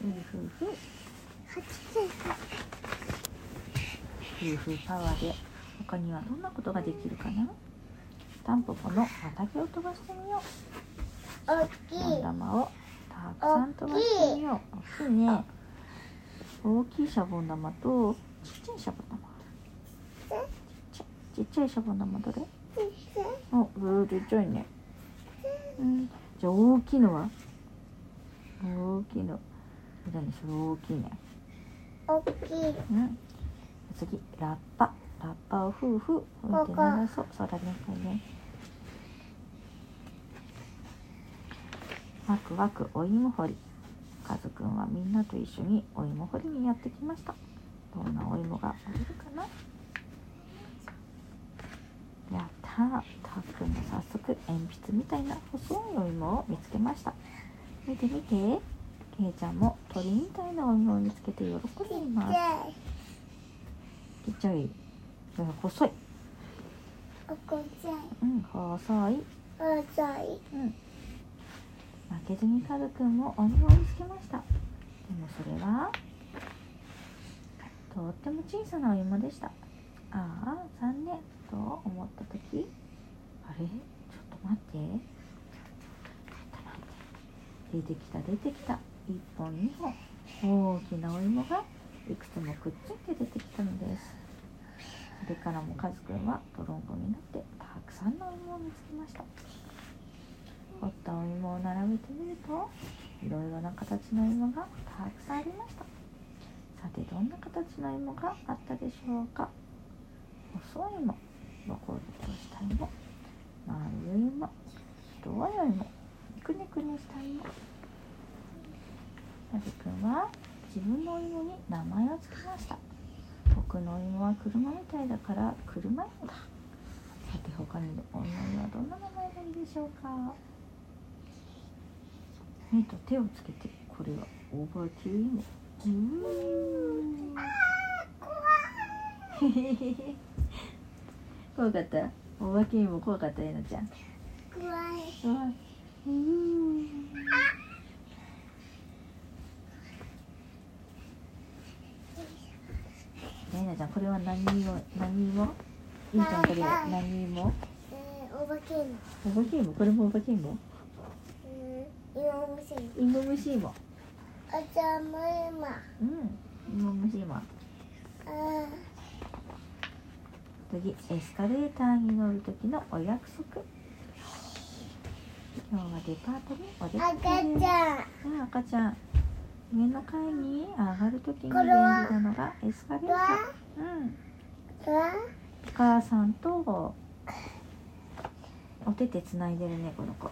ふうふうふう。ふうパワーで他にはどんなことができるかな？タンポポの畑を飛ばしてみよう。大きい。玉をたくさん飛ばしてみよう。大きいね。大きいシャボン玉とちっちゃいシャボン玉。ちっちゃいちっちゃいシャボン玉どれ？おブーちっちゃいね。うん。じゃあ大きいのは？大きいの何それ大きいね。大きい。うん。次ラッパ。ラッパをふうふう吹いて鳴らそう。そうだねこれね。ワクワクお芋掘り。カズくんはみんなと一緒にお芋掘りにやってきました。どんなお芋が掘れるかな。やったー。たっくんも早速鉛筆みたいな細いお芋を見つけました。見て見てけいちゃんも鳥みたいなお芋を見つけて喜んでいます。ちっちゃいうん細い。おこちゃん。うん細い遅いうん。負けずにカズくんもお芋を見つけました。でもそれはとっても小さなお芋でした。ああ残念と思った時。あれ？ちょっと待って。ちょっと待って。出てきた出てきた1本2本大きなお芋がいくつもくっついて出てきたのですそれからもカズくんはトロンボになってたくさんのお芋を見つけました掘ったお芋を並べてみるといろいろな形の芋がたくさんありましたさてどんな形の芋があったでしょうか細い芋ボコボコした芋丸い芋太い芋くねくねした芋なべくんは自分のお芋に名前を付けました。僕のお芋は車みたいだから車芋だ。さて他にお芋にはどんな名前がいいでしょうか？目と手をつけてこれはオーバーキュー芋うーん。怖かった。オーバーキュー芋怖かったえなちゃん。怖い。怖い。うーんえなちゃんこれは何芋何芋いいちゃんこれは何芋えーお化けのオーバーキュー芋これもオーバーキュー芋うん芋虫芋あじゃあもう今。うん。芋虫芋あ次エスカレーターに乗る時のお約束。今日はデパートにお出赤かけ。ですちゃん。うん赤ちゃん上の階に上がる時に便利なのがエスカレーター。うん。お母さんとお手手つないでるねこの子。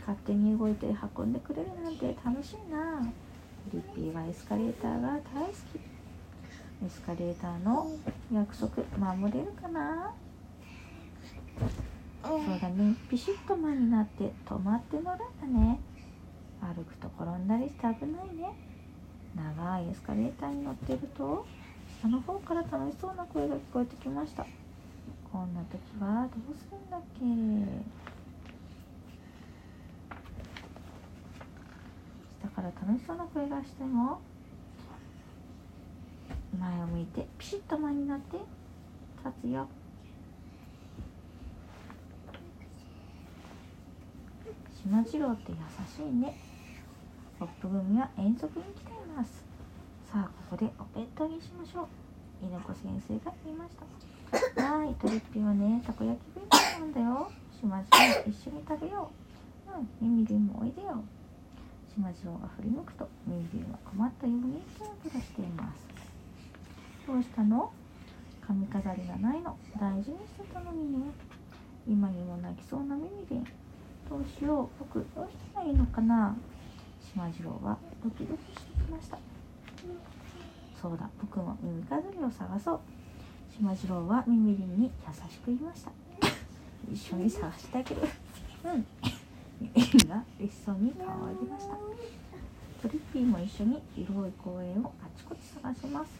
勝手に動いて運んでくれるなんて楽しいな。リッピーはエスカレーターが大好き。エスカレーターの約束守れるかな？そうだね。ピシッと前になって止まって乗るんだね。歩くと転んだりして危ないね。長いエスカレーターに乗ってると下の方から楽しそうな声が聞こえてきました。こんな時はどうするんだっけ。下から楽しそうな声がしても前を向いてピシッと前になって立つよ。島次郎って優しいね。ホップ組は遠足に来ています。さあここでお弁当にしましょう。稲子先生が言いました。はいトリッピーはねたこ焼き弁当なんだよ。島次郎一緒に食べよう。うんミミリンもおいでよ。島次郎が振り向くとミミリンは困ったようにキラキラしています。どうしたの？髪飾りがないの。大事にしてたのにね。今にも泣きそうなミミリン。どうしよう。僕どうしたらいいのかな。島次郎はドキドキしてきました。そうだ僕も耳飾りを探そう。島次郎はミミリンに優しく言いました。一緒に探してあげるうん。ミミリンが嬉しそうに顔を上げました。トリッピーも一緒に広い公園をあちこち探します。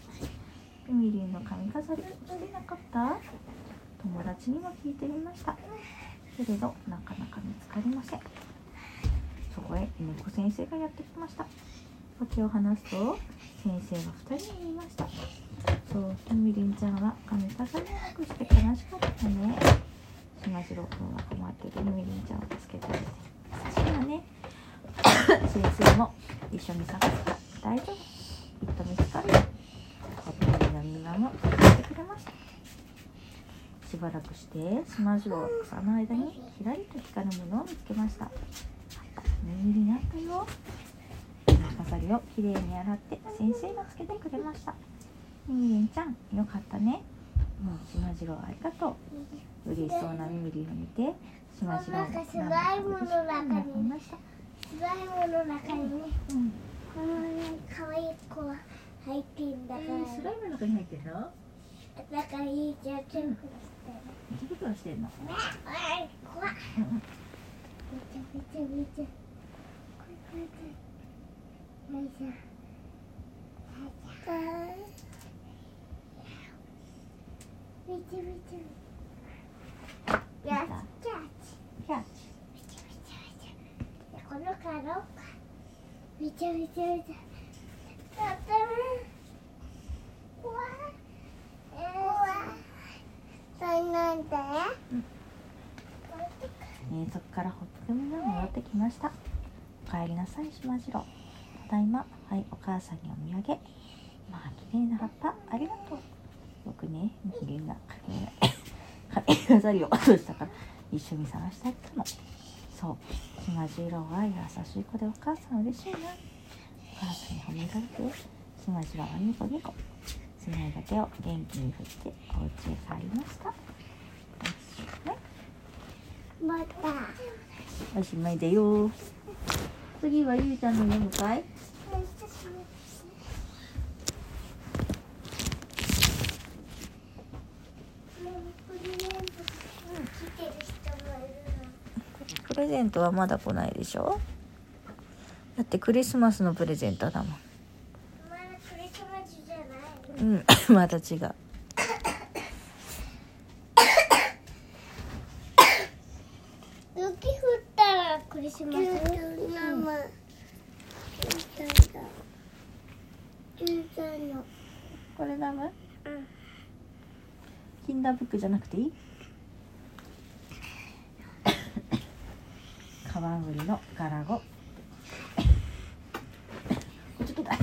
ミミリンの髪飾りしてなかった？友達にも聞いてみました。けれどなかなか見つかりません。こへ猫先生がやってきました。訳を話すと先生が2人に言いました。そうみみりんちゃんは髪飾りをなくして悲しかったね。しまじろくんは困ってるみりんちゃんを助けてあげて。優しいわね。先生も一緒に探すから大丈夫。きっと見つかるよ。ホットミのみんなも助けてくれました。しばらくしてしまじろうは草の間にひらりと光るものを見つけました。あった耳になったよ。飾りをきれいに洗って先生がつけてくれました。みみりんちゃんよかったね。もうしまじろうありがとう。嬉しそうなみみりんを見てしまじろうなんかスライムの中にスライムの中にねうんこのね可愛い子が入ってんだから、ムの中に入ってるの？だからいいじゃん。手袋してる手袋してんの？おい怖っめちゃめちゃめちゃめちゃめちゃやっちゃキャッチめちゃめちゃめちゃこのカロかめちゃめちゃめちゃだって怖い怖いそれなん。でえそこからホップ組が戻ってきました。帰りなさいしまじろうただいまはいお母さんにお土産。まあ綺麗な葉っぱありがとう。僕ねみりんが髪飾りを落としたから一緒に探してあげたのそうしまじろうは優しい子でお母さん嬉しいな。お母さんに褒められてしまじろうはニコニコ。つないだ手を元気に振ってお家へ帰りました。おしまいまた。おしまいだよ次はゆうちゃんの読むかい？プレゼントはまだ来ないでしょ？だってクリスマスのプレゼントだもん。うん。また違う。雪降ったらクリスマス？マこれダメうんキンダーブックじゃなくていいカワウリのガラゴこっちょっとだ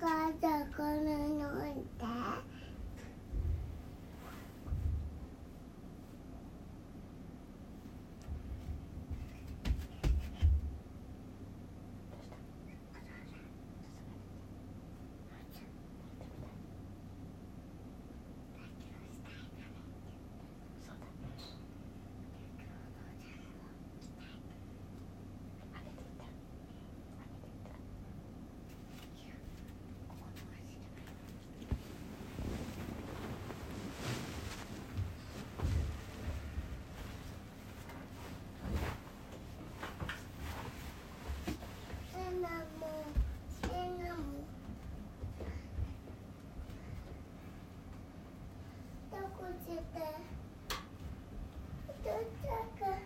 母さんこの飲んでシナモンシナモンどこして。お父さんが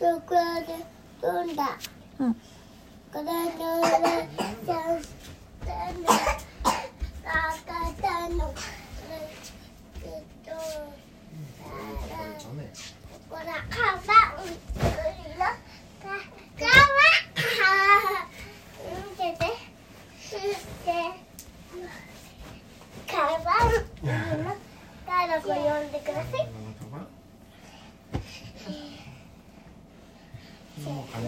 んだうん。これでじゃん赤たのえっとだねほらカバン作るよかカバン見てて見てカバンいるの誰か呼ん。でくださいもうかね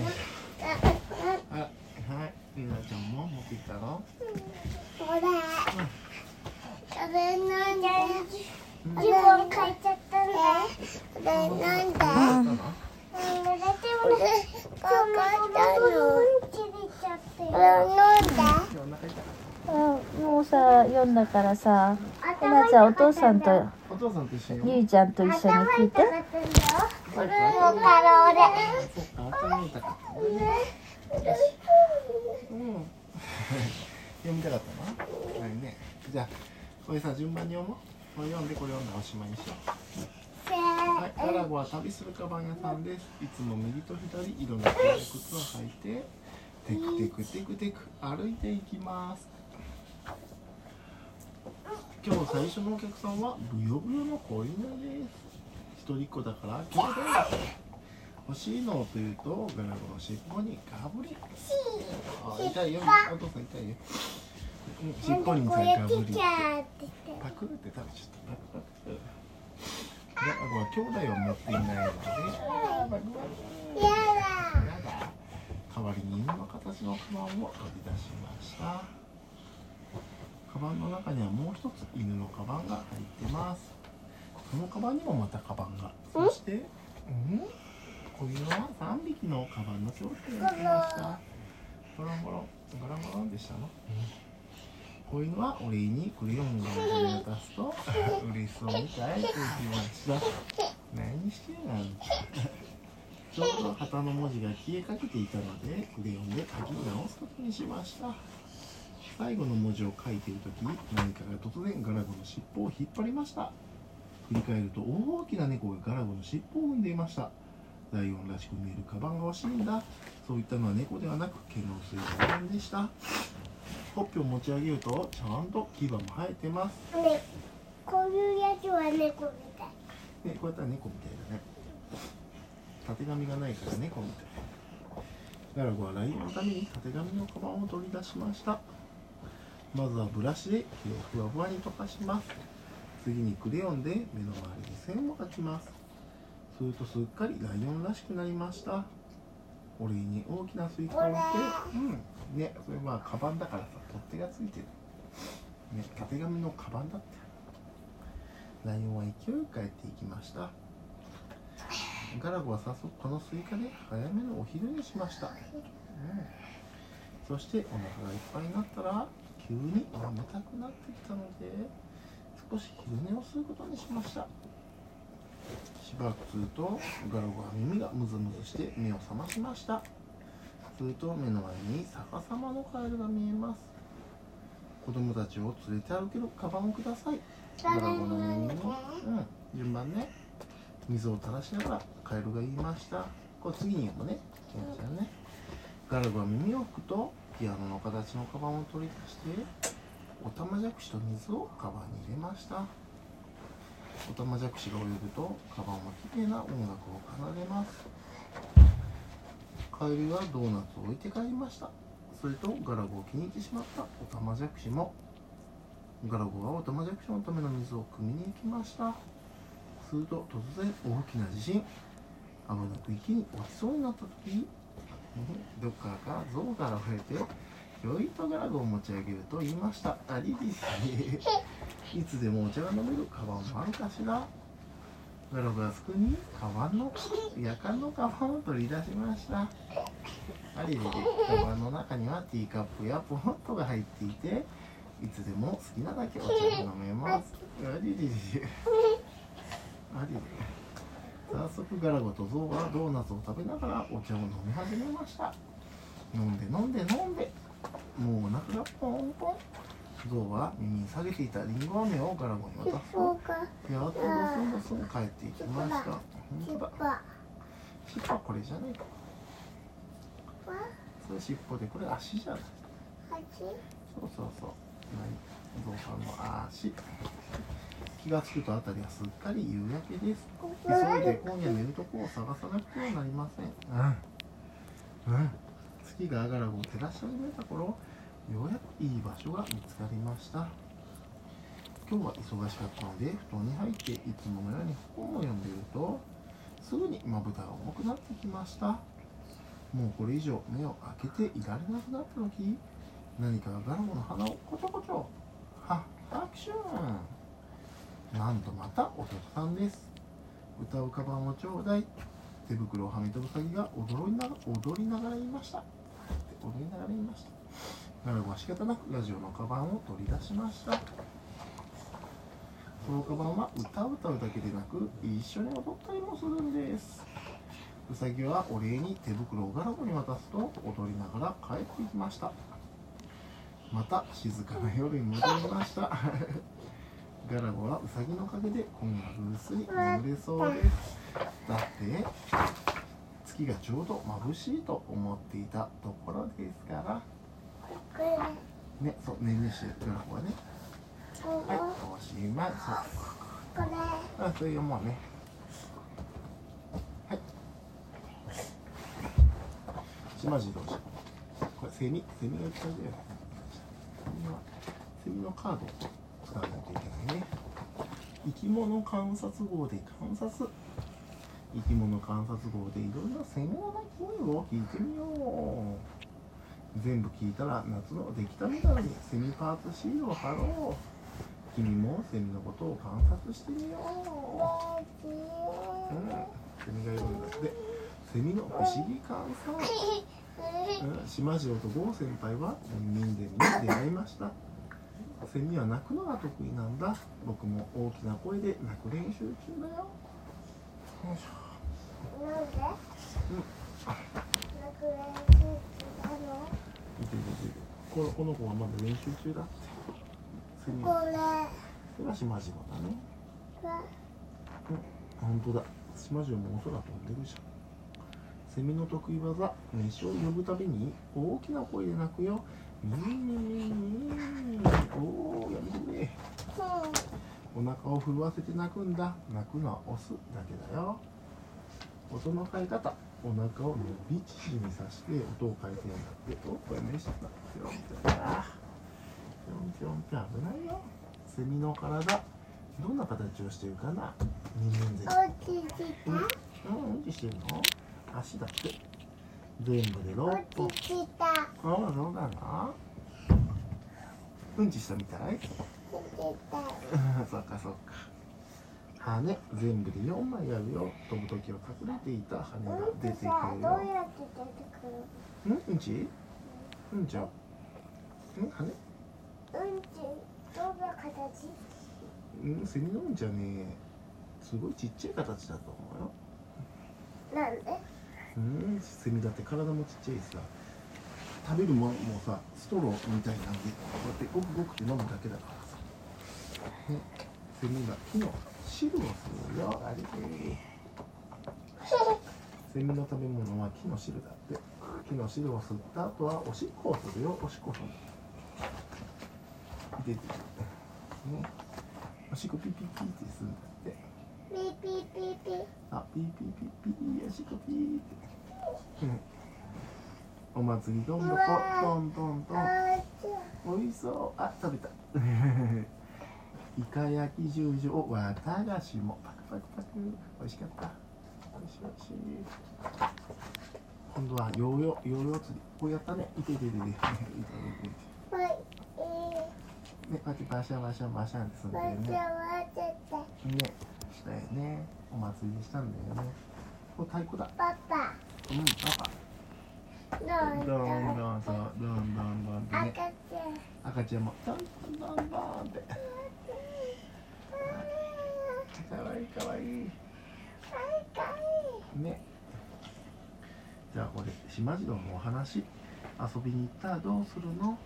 あはいりなちゃんも持ってきたのほらこれなんで自分書いちゃったんだこれなんでどうしたの濡れてもねかかったのうんち出ちゃってこれなんで今日お腹痛かっうん。もうさ読んだからさひなちゃんお父さんとたお父さんと一緒に。ゆいちゃんと一緒に聞いて。頭痛かったんだよこれもから俺。そっか。頭痛かったねうん。読みたかったのないね。じゃあこれさ順番に読もう。これ読んでこれ読んでおしまいにしよう。はい、ガラゴは旅するカバン屋さんです。いつも右と左、色の違う靴を履いて、テクテクテクテク歩いていきます。今日最初のお客さんはブヨブヨの子犬です。一人っ子だから兄弟欲しいのというと、ガラゴの尻尾にガブリ。あ、痛いよ。お父さん痛いよ。尻尾にさ、ガブリって。パクって食べちゃった。パクパク。ガラゴは兄弟を持っていないので、あ代わりに犬の形のカバンを取り出しました。カバンの中にはもう一つ犬のカバンが入ってます。そのカバンにもまたカバンが。そしてうん？こういうのは3匹のカバンの商品が来ました。ゴロンゴロンゴロンゴロンでしたの、こういうのはお礼にクレヨンを渡すと嬉しそうみたいと言ってました。何してんのちょうど旗の文字が消えかけていたのでクレヨンで書き直すことにしました。最後の文字を書いている時何かが突然ガラゴの尻尾を引っ張りました。振り返ると大きな猫がガラゴの尻尾を踏んでいました。ライオンらしく見えるカバンが欲しいんだ。そういったのは猫ではなく毛の薄いライオンでした。ほっぺを持ち上げるとちゃんと牙も生えてます。ねこういうやつは猫みたい。ねこうやったら猫みたいだねたてがみがないから猫みたいガラゴはライオンのためにたてがみのカバンを取り出しました。まずはブラシで毛をふわふわにとかします。次にクレヨンで目の周りに線を描きます。するとすっかりライオンらしくなりました。お礼に大きなスイカを持ってうん。ねそれはカバンだからさ取っ手がついてる。ねたてがみのカバンだって。ライオンは勢いよく帰っていきましたガラゴは早速このスイカで早めのお昼にしました、うん、そしてお腹がいっぱいになったら急に眠たくなってきたので少し昼寝をすることにしました。しばらくするとガラゴは耳がムズムズして目を覚ましました。すると目の前に逆さまのカエルが見えます。子供たちを連れて歩けるカバンをください。ガラゴの耳に、うん、順番ね水を垂らしながらカエルが言いました。これ次に読むね。きなちゃんね。ガラゴは耳を拭くとピアノの形のカバンを取り出しておたまじゃくしと水をカバンに入れました。おたまじゃくしが泳ぐとカバンはきれいな音楽を奏でます。カエルはドーナツを置いて帰りました。それとガラゴを気に入ってしまった。おたまじゃくしもガラゴはおたまじゃくしのための水を汲みに行きました。すると突然大きな地震危なく池に落ちそうになった時どっかから象が現れてひょいとガラゴを持ち上げると言いました。ありですい。つでもお茶が飲めるカバンもあるかしら。ガラガラスクにカバンの夜間のカバンを取り出しました。ありれでカバンの中にはティーカップやポットが入っていていつでも好きなだけお茶が飲めます。ありれれありれ早速ガラゴとゾウはドーナツを食べながらお茶を飲み始めました。飲んで飲んで飲んで。もうお腹がポンポン。ゾウは耳に下げていたリンゴ飴をガラゴに渡す。とか？やっとボソボソ帰っていきました。本当だ。わ尻尾はこれじゃないかそれ尻尾でこれ足じゃない。八そうそうそう。何ゾウさんの足気がつくとあたりはすっかり夕焼けです。急いで今夜寝るとこを探さなくてはなりません。うん。うん。月がガラゴを照らし始めた頃ようやくいい場所が見つかりました。今日は忙しかったので布団に入っていつものように本を読んでいるとすぐにまぶたが重くなってきました。もうこれ以上目を開けていられなくなった時何かがガラゴの鼻をコチョコチョ。はアクションなんとまたお客さんです。歌うカバンをちょうだい手袋をはめたウサギが踊りなが踊りながら言いました。踊りながら言いました。ガラゴは仕方なくラジオのカバンを取り出しました。そのカバンは歌を歌うだけでなく一緒に踊ったりもするんです。ウサギはお礼に手袋をガラゴに渡すと踊りながら帰っていきました。また静かな夜に戻りました。ガラゴはウサギのおかげで今夜ぐっすり眠れそうですだって月がちょうど眩しいと思っていたところですからねそう寝にしてるガラゴはねこはいおしまいそうこれあ、それ読もうね。はい。島次郎氏。これセミ、セミがいっぱいだよね。セミは、セミのカードを使わないといけないね。生き物観察号で観察。生き物観察号でいろいろセミの声を聞いてみよう。全部聞いたら夏の出来たメダルにセミパーツシールを貼ろう。君もセミのことを観察してみよう。うん、セミがいるんだって。セミの不思議観察。うん、島次郎と郷先輩は人間に出会いました。セミは鳴くのが得意なんだ。僕も大きな声で鳴く練習中だよ。よいしょなんでうんなんか練習したの見て見てこのこの子はまだ練習中だって。セミこは、れそれは島だね。は本当だ島中もお空飛んでるじゃんセミの得意技飯を呼ぶたびに大きな声で鳴くよミーミーミーミーおやめてねお腹を震わせて鳴くん。だ鳴くのはオスだけだよ音の変え方お腹を伸び縮みさせて音を変えてん。だっておこれ飯だぴょん。ぴょん。だぴょん。ぴょん。危ないよセミの体どん。な形をしてるかな人間ゼミうん。落ちてうん、うん。ちしてるの足だって全部で6た本。落ちああそうだなうんちしたみたい？そっかそっか。羽全部で4枚あるよ。飛ぶ時は隠れていた羽がうん出てくるよ。うんうんち？うんち？ゃううん？羽うんち？どんな形？うんセミのうんちはねすごいちっちゃい形だと思うよ。なんで？うんセミだって体もちっちゃいしさ。食べるものもさストローみたいなんでこうやってごくごくって飲むだけだからさ、ね、セミが木の汁を吸うよ。あれでセミの食べ物は木の汁だって。木の汁を吸った後はおしっこをするよ。おしっこする。出てくるね。おしっこピピピってするんだって。ピーピーピーピー。あ、ピーピーピーピー、おしっこピーって。うん。お祭りどんどこ、トントントン。あーちゃおいしそう。あ、食べた。イカ焼き十条、わたがしも。パクパクパク。おいしかった。おいしいおいしい。今度はヨーヨー、ヨーヨー釣り。こうやったね。いていていていて。いてね、こうやってバシャバシャバシャってするんだよね。ね。したよねお祭りにしたんだよねこれ太鼓だパパうんパパどんどんそうどんどんどんってねちゃん赤ちゃんも。どんどんどんどんってかわい。いかわい。いね。じゃあこれ島次郎のお話。遊びに行ったらどうするの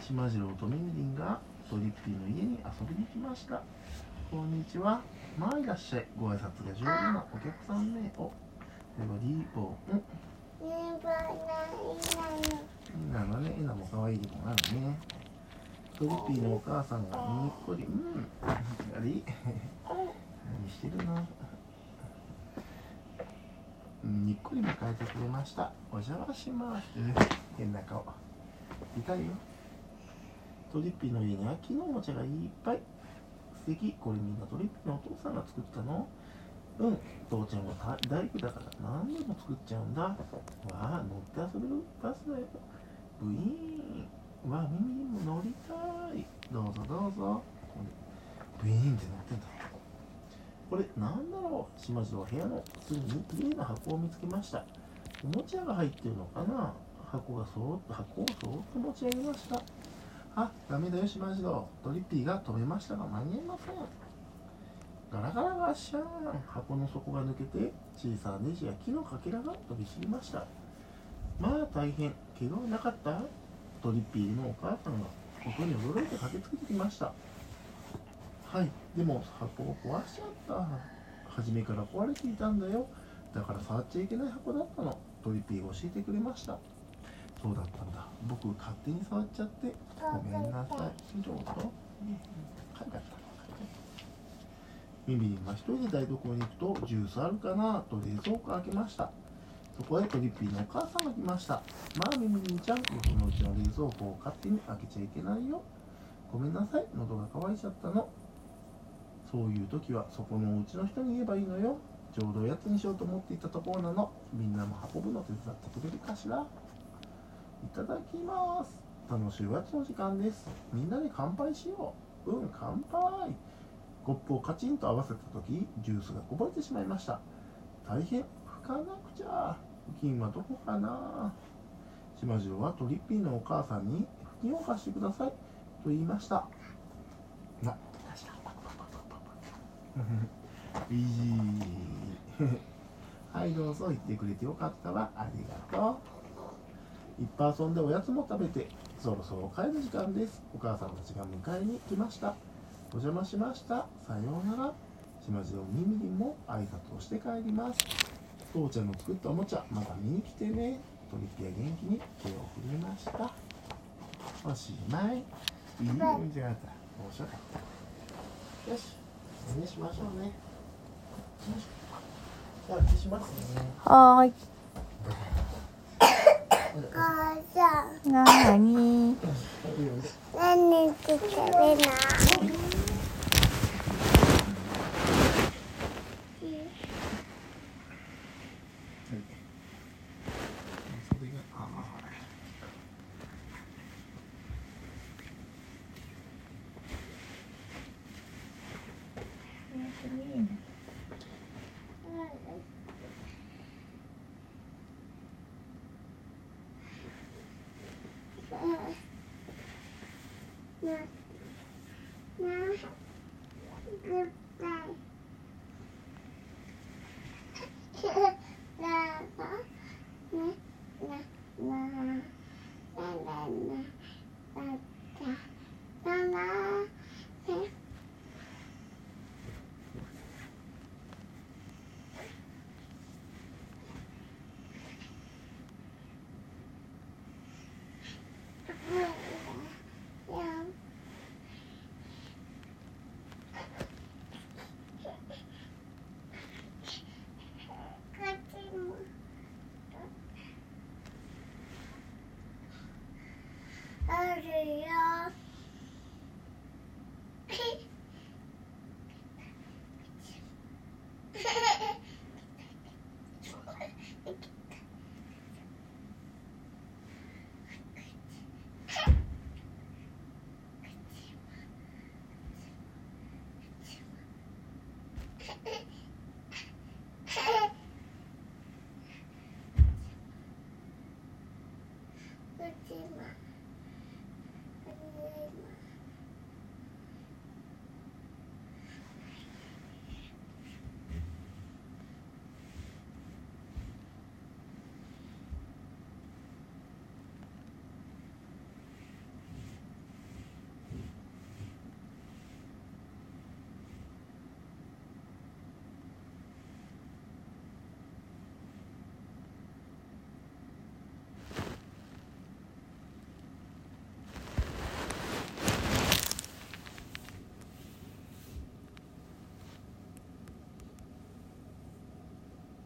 島次郎とみみりんがトリッピーの家に遊びに来ました。こんにちは。まあいらっしゃい。ご挨拶が上手なお客さんね。お。リーボーんねばないなのね、えなも可愛いでもなるね。トリッピーのお母さんがにっこり、うん、あれ何してるの？うんにっこり迎えてくれました。お邪魔します。変な顔。痛いよ。トリッピーの家には木のおもちゃがいっぱい。素敵。これみんなトリッピーのお父さんが作ったのうん。父ちゃんは大工だから何でも作っちゃうんだ。わあ、乗って遊べるバスだよ。ブイーン。わあ、ミミも乗りたい。どうぞどうぞ。ブイーンって乗ってんだ。これなんだろう島次郎部屋の隅に綺麗な箱を見つけました。おもちゃが入ってるのかな箱がそーっと箱をそーっと持ち上げました。あ、ダメだよ島次郎。トリッピーが止めましたが間に合いません。ガラガラガッシャーン。箱の底が抜けて小さなネジや木のかけらが飛び散りました。まあ大変怪我はなかった？トリッピーのお母さんがことに驚いて駆けつけてきました。はいでも箱を壊しちゃった。初めから壊れていたんだよ。だから触っちゃいけない箱だったの。トリッピーが教えてくれました。そうだったんだ。僕勝手に触っちゃって。ごめんなさい。どうぞ書いてあったミミリンは一人で台所に行くとジュースあるかなと冷蔵庫開けました。そこへトリッピーのお母さんが来ました。まあミミリンちゃんそのうちの冷蔵庫を勝手に開けちゃいけないよ。ごめんなさい。喉が渇いちゃったの。そういう時はそこのお家の人に言えばいいのよ。ちょうどおやつにしようと思っていたところなの。みんなも運ぶの手伝ってくれるかしら。いただきます。楽しいおやつの時間です。みんなで乾杯しよう。うん乾杯。コップをカチンと合わせた時ジュースがこぼれてしまいました。大変拭かなくちゃ。布巾はどこかな。島次郎はトリッピーのお母さんに布巾を貸してください。と言いました。な。貸した。パパパパパパイージーはいどうぞ言ってくれてよかったわ。ありがとう。いっぱい遊んでおやつも食べてそろそろ帰る時間です。お母さんたちが迎えに来ましたお邪魔しました。さようなら。島次郎みみりも挨拶をして帰ります。父ちゃんの作ったおもちゃまた見に来てね。トリピーは元気に手を振りました。おしまい。いいじゃなかった面白かった。よしお願いしましょうね。よしじゃあ消しますねはーい。なに。何？食べない。Yeah.